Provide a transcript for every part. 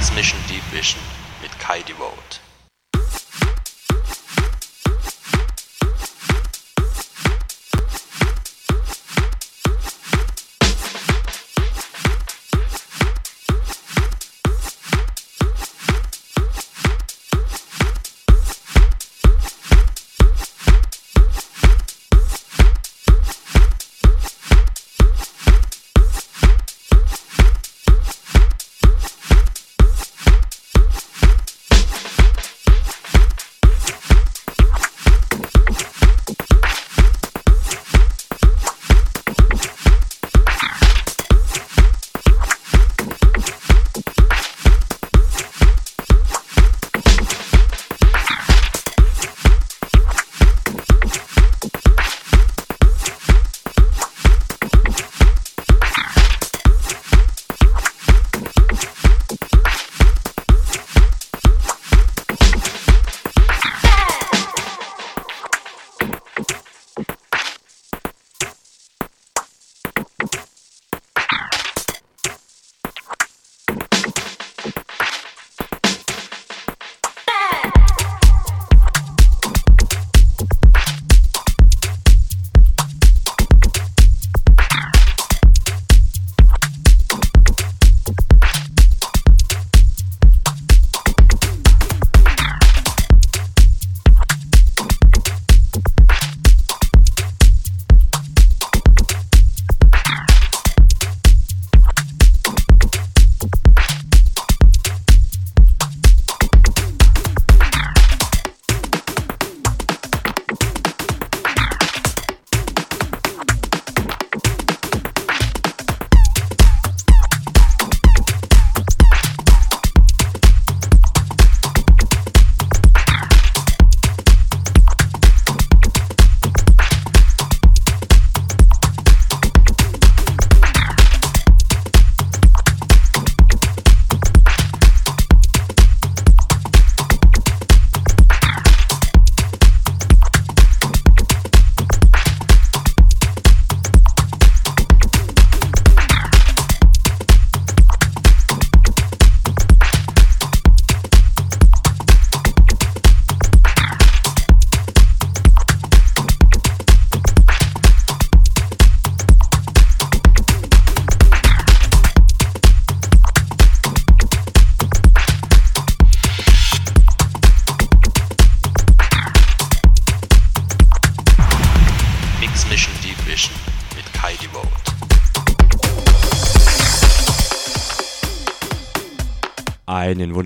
Mix Mission Deep Vision mit Kai Devote.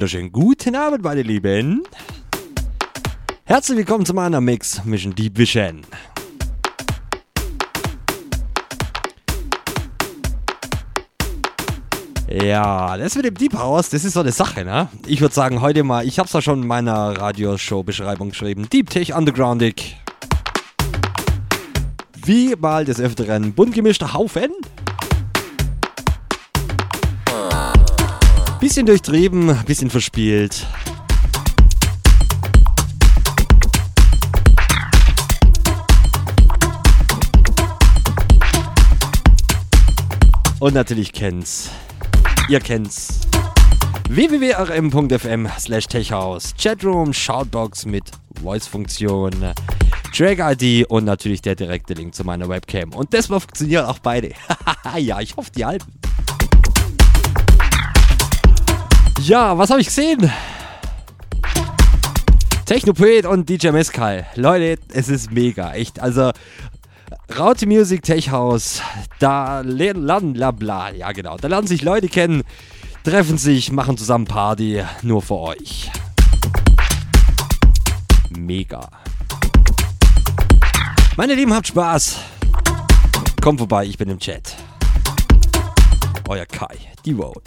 Wunderschönen guten Abend, meine Lieben. Herzlich willkommen zu meiner Mix Mission Deep Vision. Ja, das mit dem Deep House, das ist so eine Sache, ne? Ich würde sagen, heute mal, ich hab's ja schon in meiner Radioshow-Beschreibung geschrieben, Deep Tech Undergroundig. Wie mal des Öfteren bunt gemischter Haufen. Bisschen durchtrieben, bisschen verspielt. Und natürlich kennt's. Ihr kennt's. www.rm.fm slash techhouse. Chatroom, Shoutbox mit Voice-Funktion, Track-ID und natürlich der direkte Link zu meiner Webcam. Und das mal funktionieren auch beide. ja, ich hoffe, die halten. Ja, was habe ich gesehen? Technopoet und DJ Mescal. Leute, es ist mega, echt. Also, Raute Music Tech House, da lernen, bla bla, ja genau, da lernen sich Leute kennen, treffen sich, machen zusammen Party, nur für euch. Mega. Meine Lieben, habt Spaß. Kommt vorbei, ich bin im Chat. Euer Kai, die Road.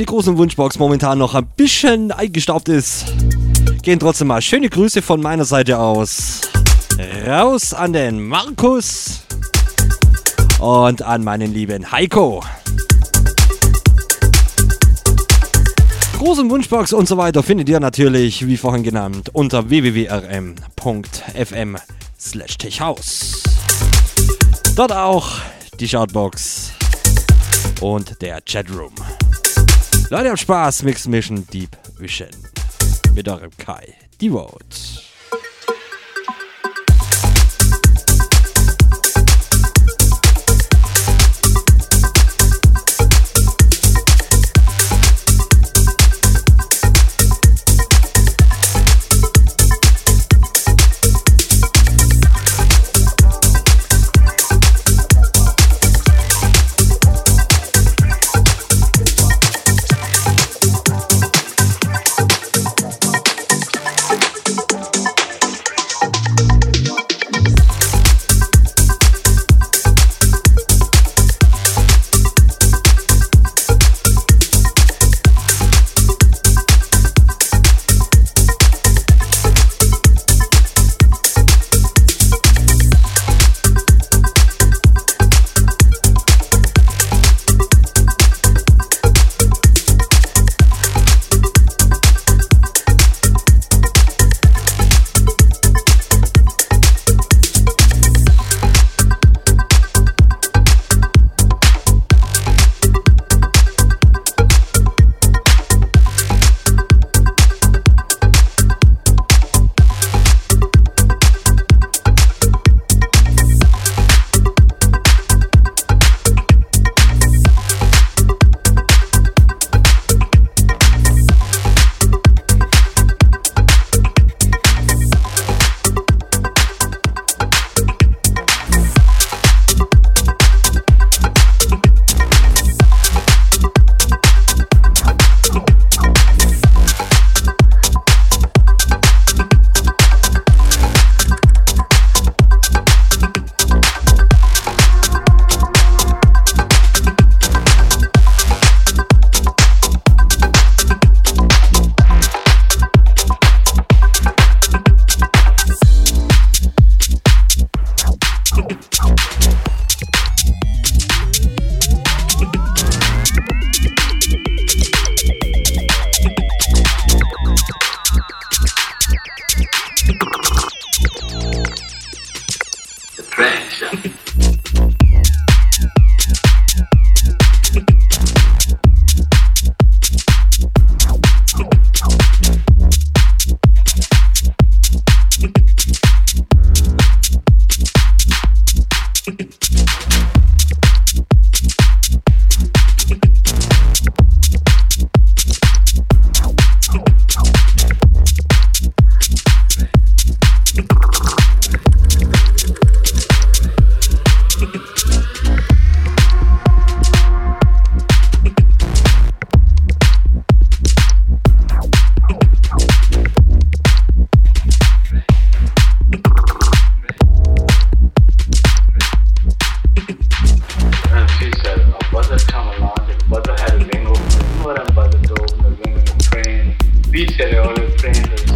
Die großen Wunschbox momentan noch ein bisschen eingestaubt ist, gehen trotzdem mal schöne Grüße von meiner Seite aus. Raus an den Markus und an meinen lieben Heiko. Großen Wunschbox und so weiter findet ihr natürlich, wie vorhin genannt, unter www.rm.fm slash techhaus. Dort auch die Shoutbox und der Chatroom. Leute, habt Spaß, Mix Mission Deep Vision. Mit eurem Kai. Devote. difficile, ho le prese.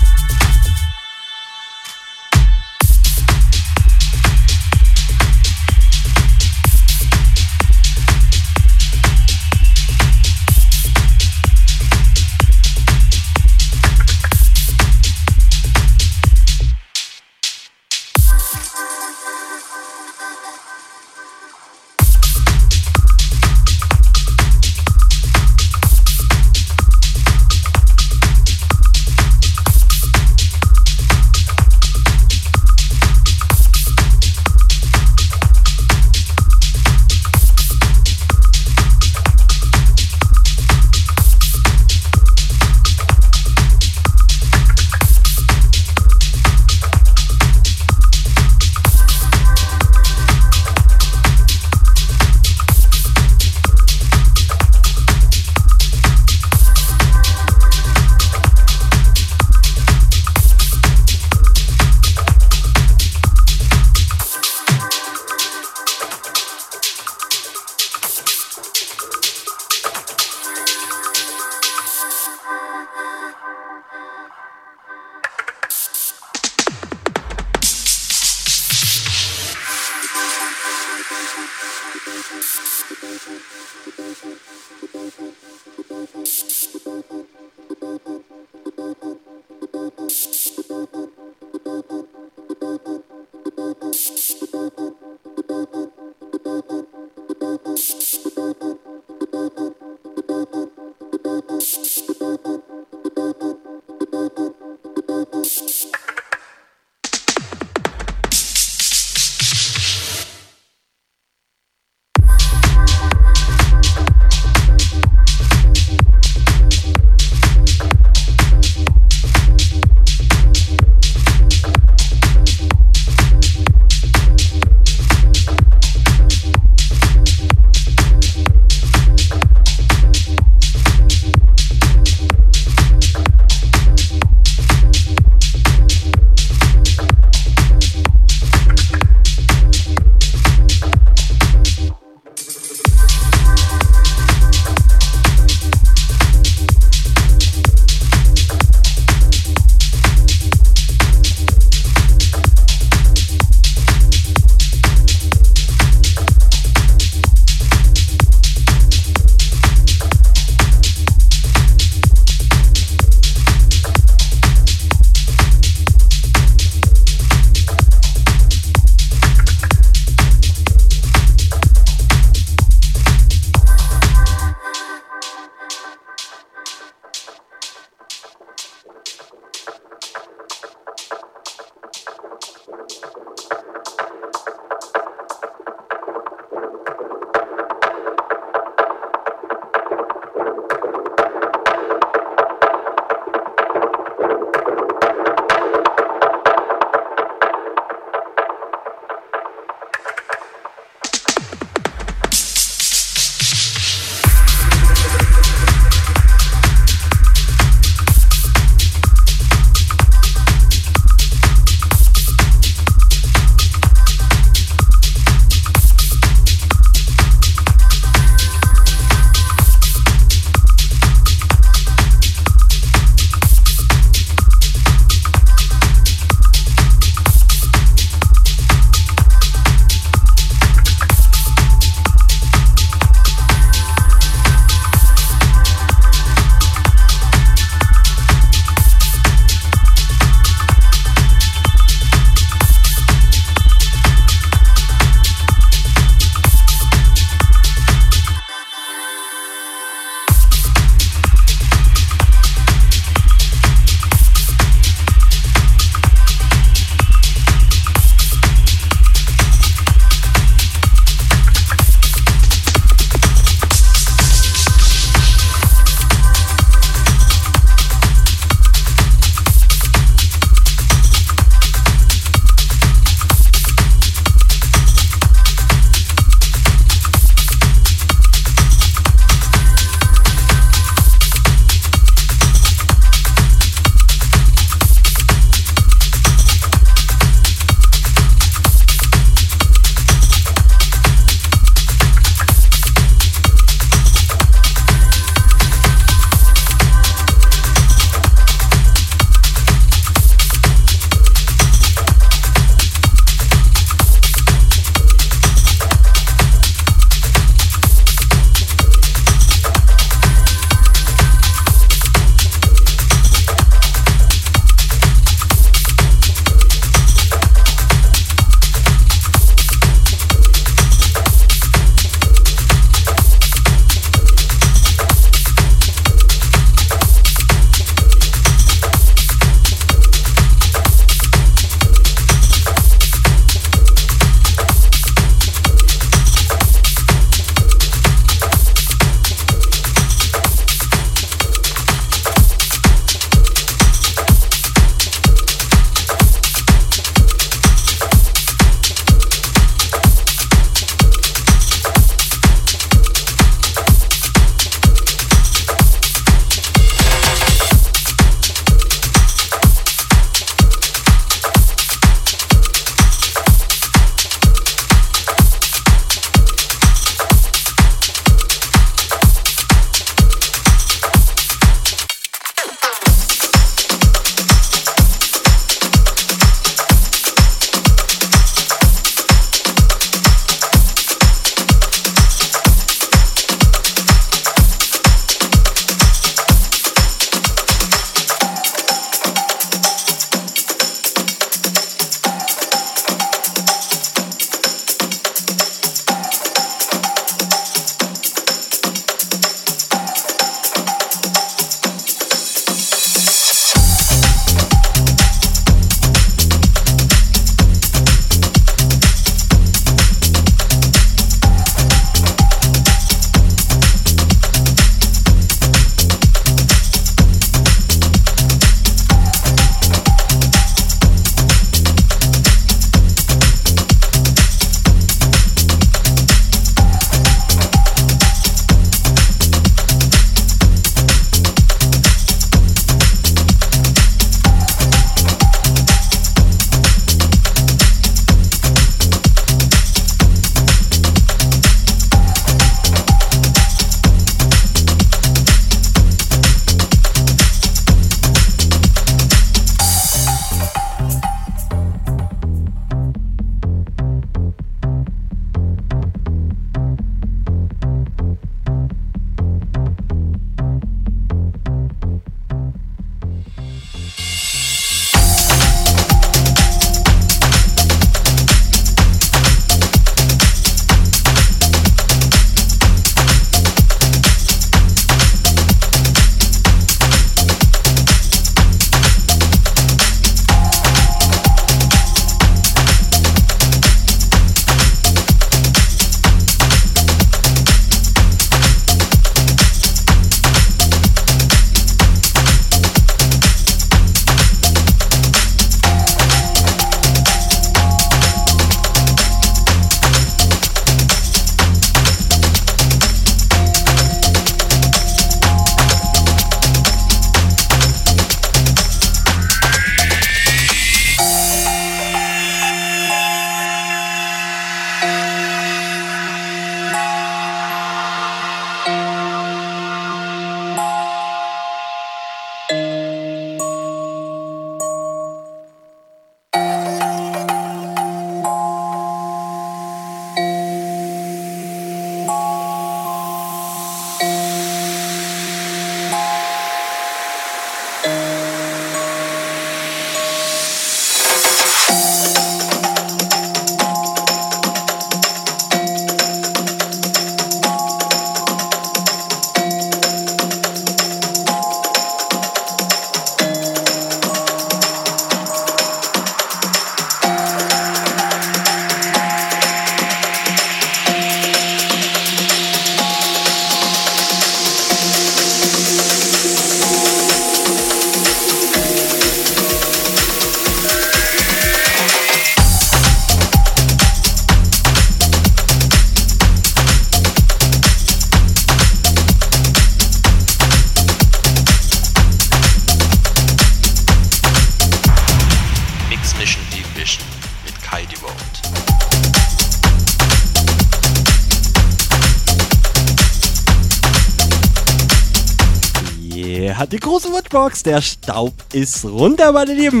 Watchbox, der Staub ist runter, meine Lieben.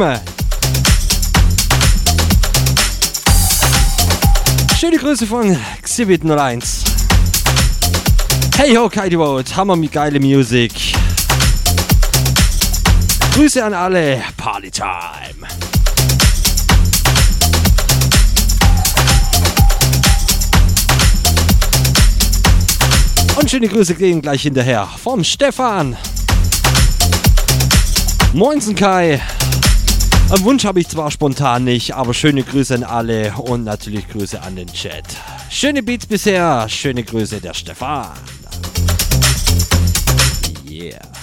Schöne Grüße von Xibit 01. Hey ho, Kaidi Road, hammer mit geile Musik. Grüße an alle, Party Time. Und schöne Grüße gehen gleich hinterher vom Stefan. Moinsen Kai. Einen Wunsch habe ich zwar spontan nicht, aber schöne Grüße an alle und natürlich Grüße an den Chat. Schöne Beats bisher, schöne Grüße der Stefan. Yeah.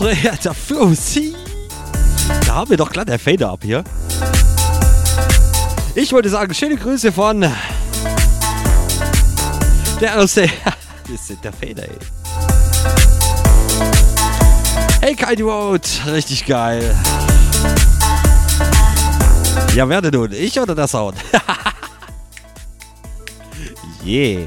Hoch, der Fussi. Da haben wir doch glatt der Fader ab hier. Ich wollte sagen, schöne Grüße von der aus der. Das ist der Fader, ey. Hey Kai Devote, richtig geil. Ja, wer denn nun? Ich oder der Sound? yeah.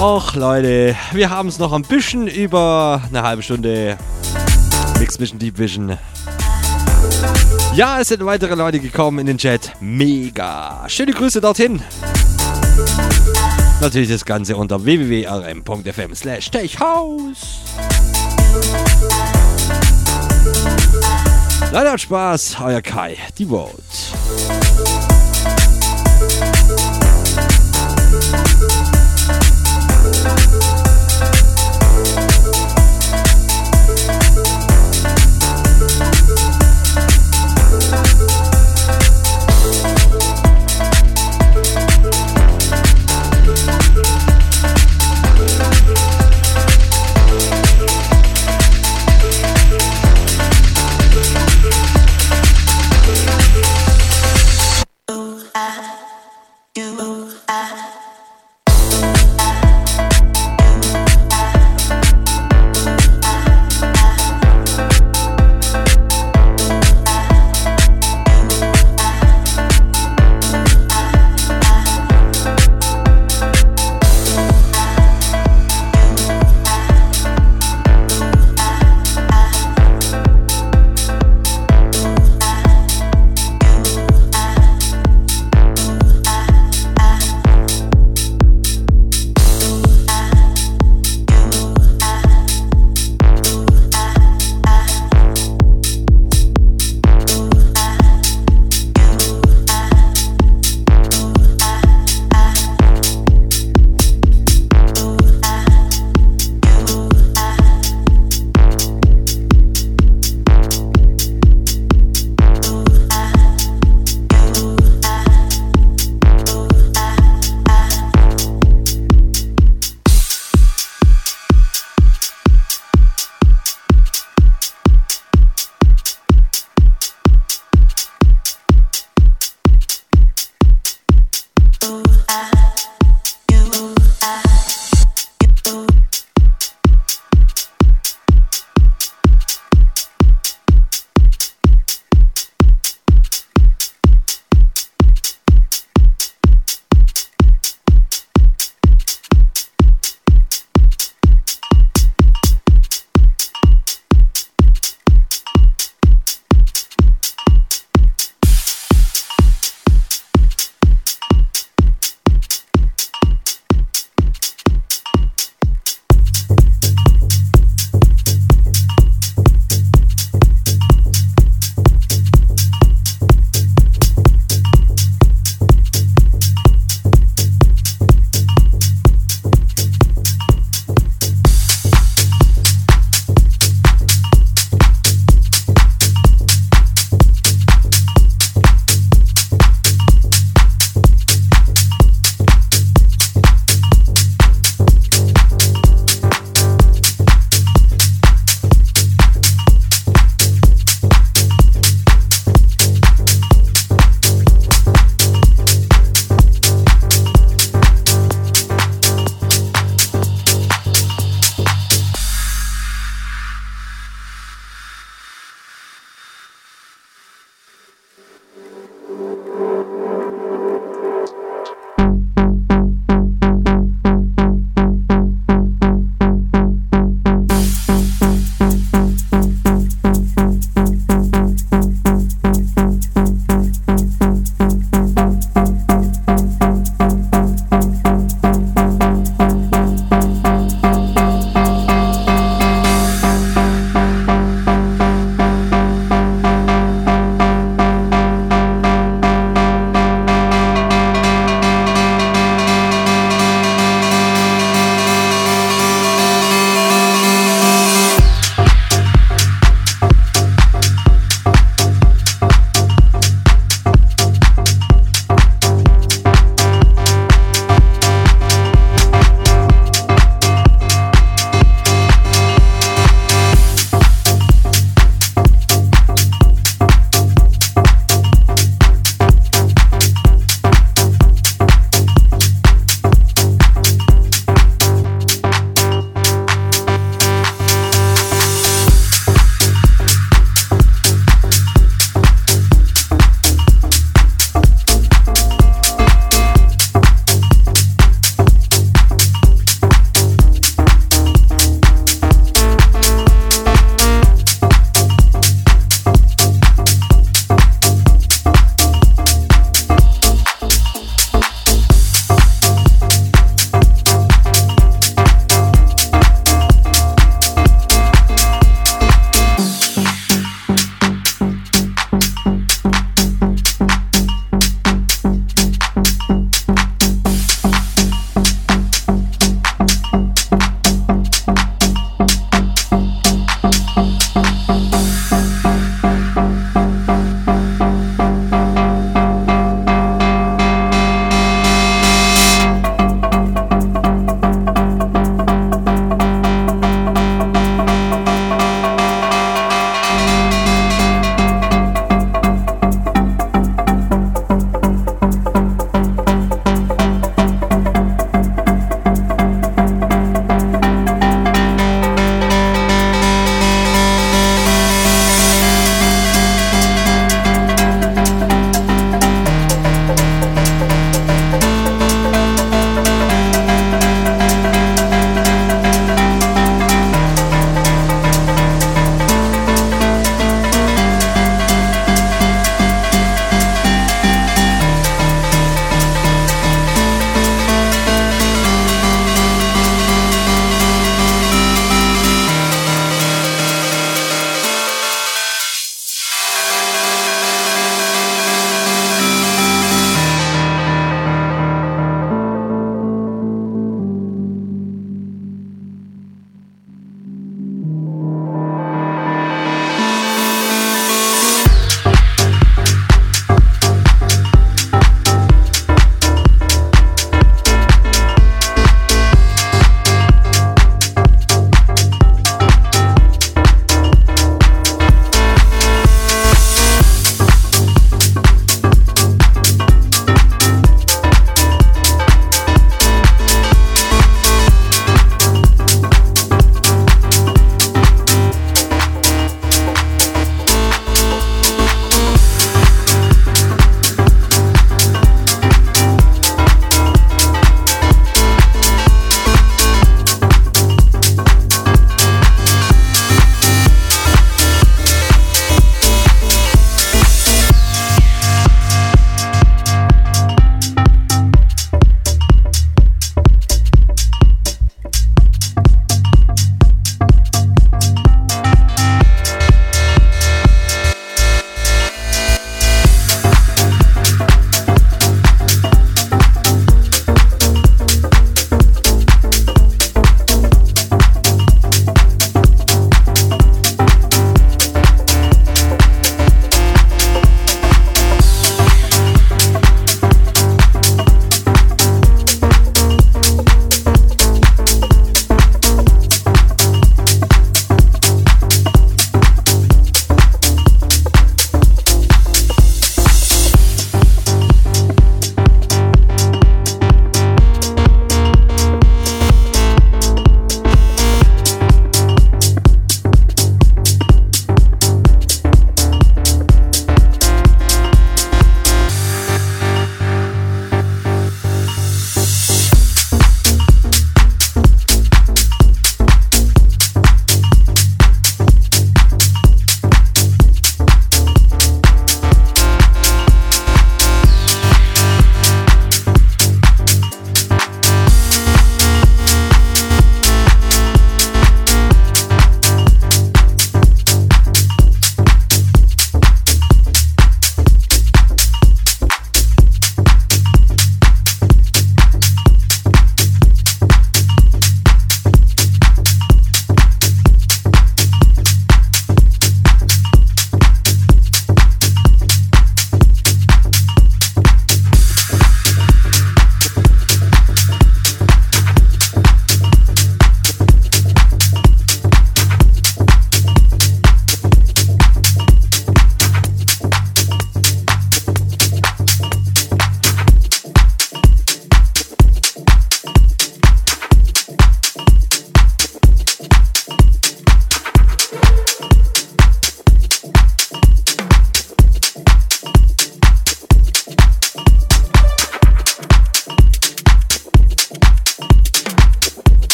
Och Leute, wir haben es noch ein bisschen über eine halbe Stunde. Mix Mission Deep Vision. Ja, es sind weitere Leute gekommen in den Chat. Mega. Schöne Grüße dorthin. Natürlich das Ganze unter www.rm.fm slash techhaus. Leider hat Spaß, euer Kai, die Vote.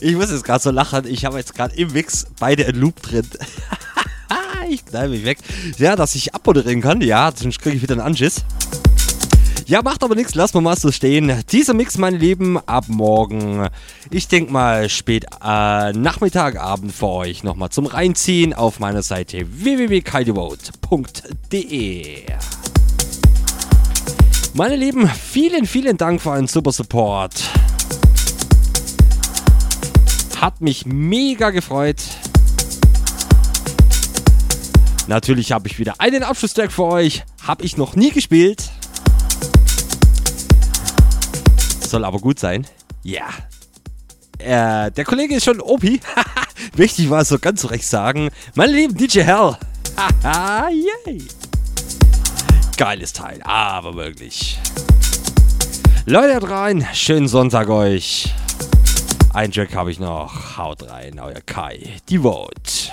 Ich muss jetzt gerade so lachen. Ich habe jetzt gerade im Mix beide in Loop drin. ich knall mich weg. Ja, dass ich abmoderieren kann. Ja, sonst kriege ich wieder einen Anschiss. Ja, macht aber nichts, lassen wir mal so stehen. Dieser Mix, meine Lieben, ab morgen, ich denke mal spät äh, Nachmittag, Abend für euch nochmal zum Reinziehen auf meiner Seite www.kaidevote.de. Meine Lieben, vielen, vielen Dank für euren super Support. Hat mich mega gefreut. Natürlich habe ich wieder einen Abschlusstrack für euch. Habe ich noch nie gespielt. Soll aber gut sein. Ja. Äh, der Kollege ist schon OP. Möchte ich mal so ganz recht sagen. Meine lieben DJ Hell. Haha, yay. Geiles Teil, aber wirklich. Leute, rein. Schönen Sonntag euch. Ein Track habe ich noch. Haut rein, euer Kai. Die Vote.